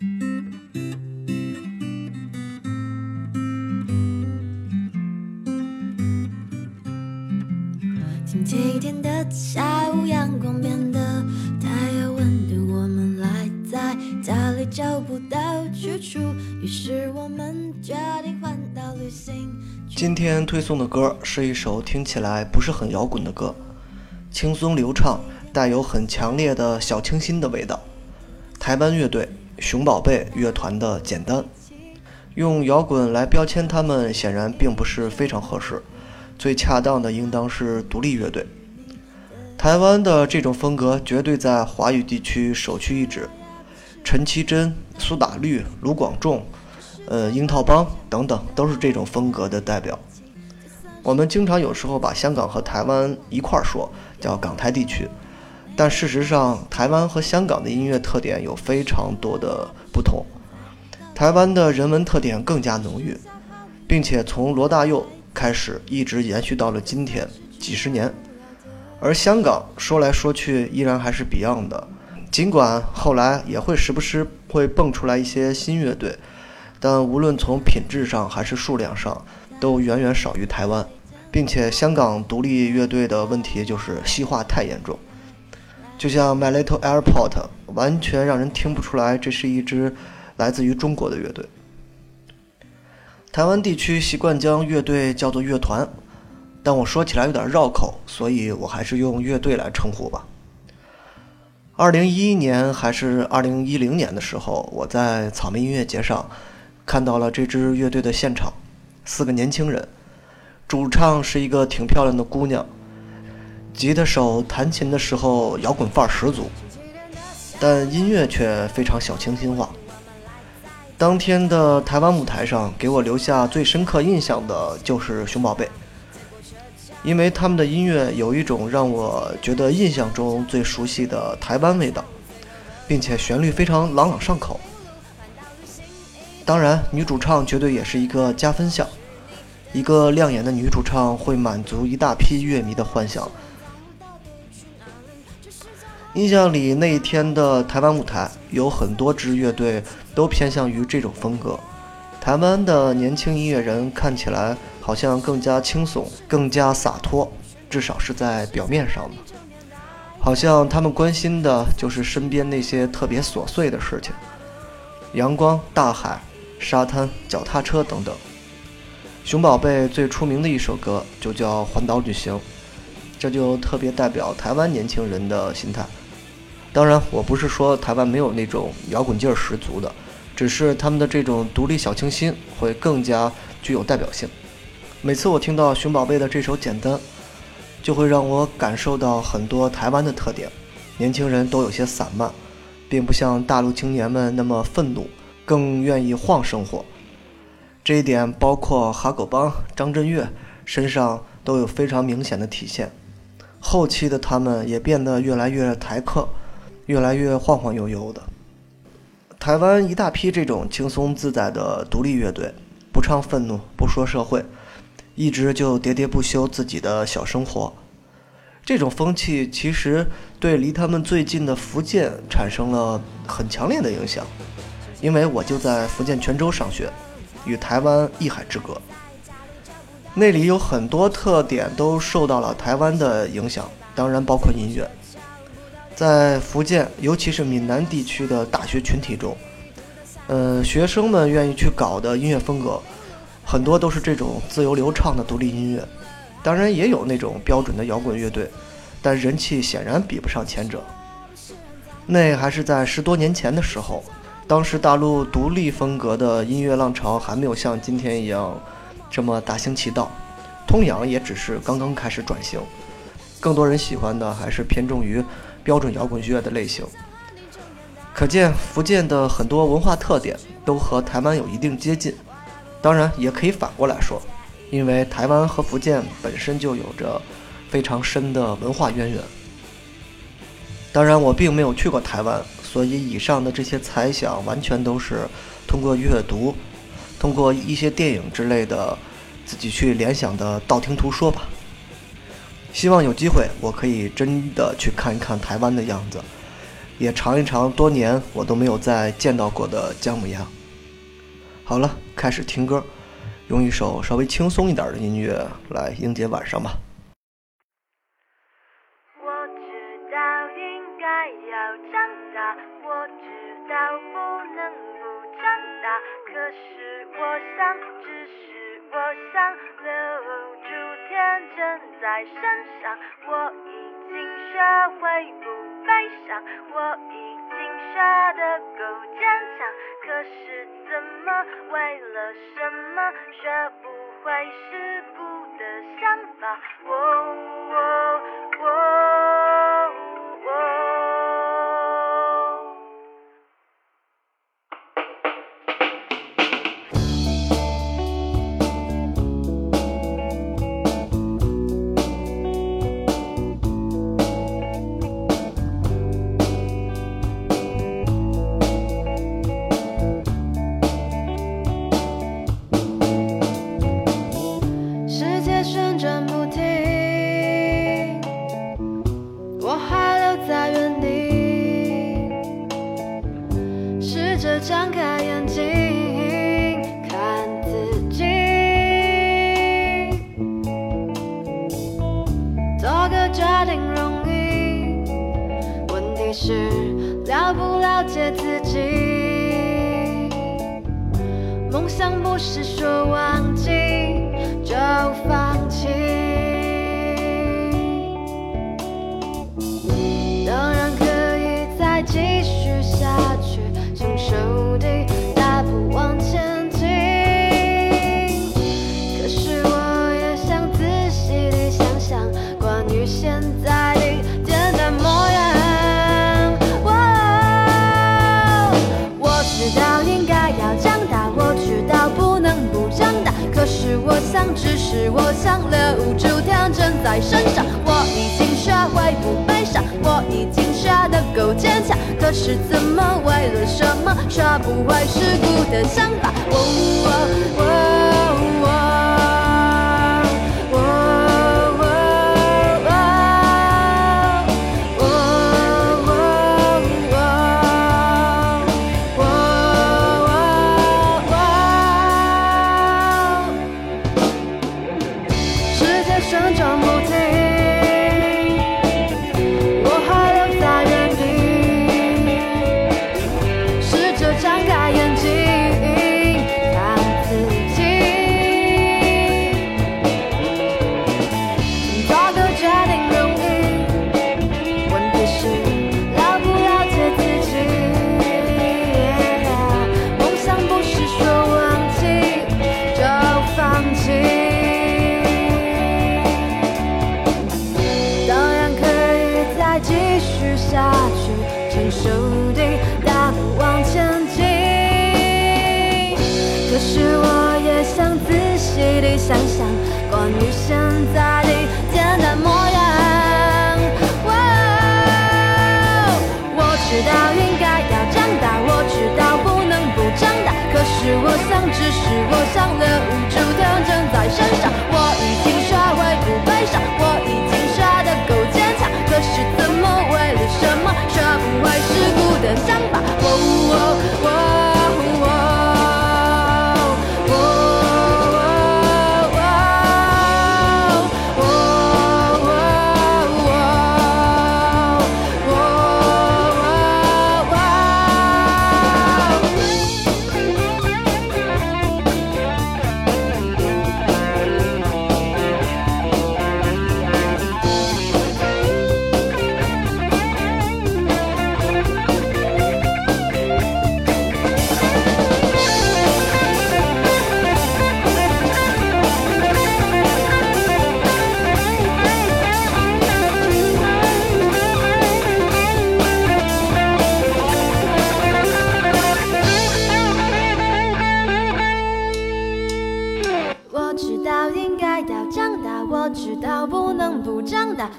星期天的下午，阳光变得太阳温度，我们赖在家里找不到去处，于是我们决定环岛旅行。今天推送的歌是一首听起来不是很摇滚的歌，轻松流畅，带有很强烈的小清新的味道。台湾乐队熊宝贝乐团的《简单》，用摇滚来标签他们显然并不是非常合适，最恰当的应当是独立乐队。台湾的这种风格绝对在华语地区首屈一指，陈绮贞、苏打绿、卢广仲。呃，樱桃帮等等都是这种风格的代表。我们经常有时候把香港和台湾一块儿说，叫港台地区，但事实上，台湾和香港的音乐特点有非常多的不同。台湾的人文特点更加浓郁，并且从罗大佑开始一直延续到了今天几十年。而香港说来说去依然还是 Beyond 的，尽管后来也会时不时会蹦出来一些新乐队。但无论从品质上还是数量上，都远远少于台湾，并且香港独立乐队的问题就是西化太严重，就像 My Little Airport，完全让人听不出来这是一支来自于中国的乐队。台湾地区习惯将乐队叫做乐团，但我说起来有点绕口，所以我还是用乐队来称呼吧。二零一一年还是二零一零年的时候，我在草莓音乐节上。看到了这支乐队的现场，四个年轻人，主唱是一个挺漂亮的姑娘，吉他手弹琴的时候摇滚范儿十足，但音乐却非常小清新化。当天的台湾舞台上，给我留下最深刻印象的就是熊宝贝，因为他们的音乐有一种让我觉得印象中最熟悉的台湾味道，并且旋律非常朗朗上口。当然，女主唱绝对也是一个加分项。一个亮眼的女主唱会满足一大批乐迷的幻想。印象里那一天的台湾舞台，有很多支乐队都偏向于这种风格。台湾的年轻音乐人看起来好像更加轻松、更加洒脱，至少是在表面上的。好像他们关心的就是身边那些特别琐碎的事情：阳光、大海。沙滩、脚踏车等等。熊宝贝最出名的一首歌就叫《环岛旅行》，这就特别代表台湾年轻人的心态。当然，我不是说台湾没有那种摇滚劲儿十足的，只是他们的这种独立小清新会更加具有代表性。每次我听到熊宝贝的这首《简单》，就会让我感受到很多台湾的特点。年轻人都有些散漫，并不像大陆青年们那么愤怒。更愿意晃生活，这一点包括哈狗帮、张震岳身上都有非常明显的体现。后期的他们也变得越来越台客，越来越晃晃悠悠的。台湾一大批这种轻松自在的独立乐队，不唱愤怒，不说社会，一直就喋喋不休自己的小生活。这种风气其实对离他们最近的福建产生了很强烈的影响。因为我就在福建泉州上学，与台湾一海之隔，那里有很多特点都受到了台湾的影响，当然包括音乐。在福建，尤其是闽南地区的大学群体中，呃，学生们愿意去搞的音乐风格，很多都是这种自由流畅的独立音乐，当然也有那种标准的摇滚乐队，但人气显然比不上前者。那还是在十多年前的时候。当时大陆独立风格的音乐浪潮还没有像今天一样这么大行其道，通阳也只是刚刚开始转型，更多人喜欢的还是偏重于标准摇滚乐的类型。可见福建的很多文化特点都和台湾有一定接近，当然也可以反过来说，因为台湾和福建本身就有着非常深的文化渊源。当然，我并没有去过台湾。所以，以上的这些猜想完全都是通过阅读、通过一些电影之类的自己去联想的道听途说吧。希望有机会，我可以真的去看一看台湾的样子，也尝一尝多年我都没有再见到过的姜母鸭。好了，开始听歌，用一首稍微轻松一点的音乐来迎接晚上吧。我知道应该要长大，我知道不能大，可是我想，只是我想留住天真在身上，我已经学会不。悲伤，我已经学得够坚强，可是怎么为了什么学不会世故的想法？我我我在原地试着张开眼睛看自己。做个决定容易问题是了不了解自己。梦想不是说忘记只是我想留住天真在身上，我已经学会不悲伤，我已经学得够坚强。可是怎么为了什么学不会世故的想法？哦下去，牵手的大步往前进。可是我也想仔细地想想，关于现在的简单模样。哦、我知道应该要长大，我知道不能不长大，可是我想，只是我想了无穷。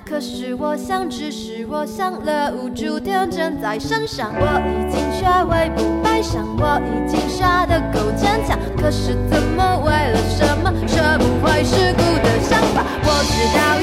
可是我想，只是我想了，无助天真在身上。我已经学会不悲伤，我已经傻得够坚强。可是怎么为了什么，学不会是孤的想法？我知道。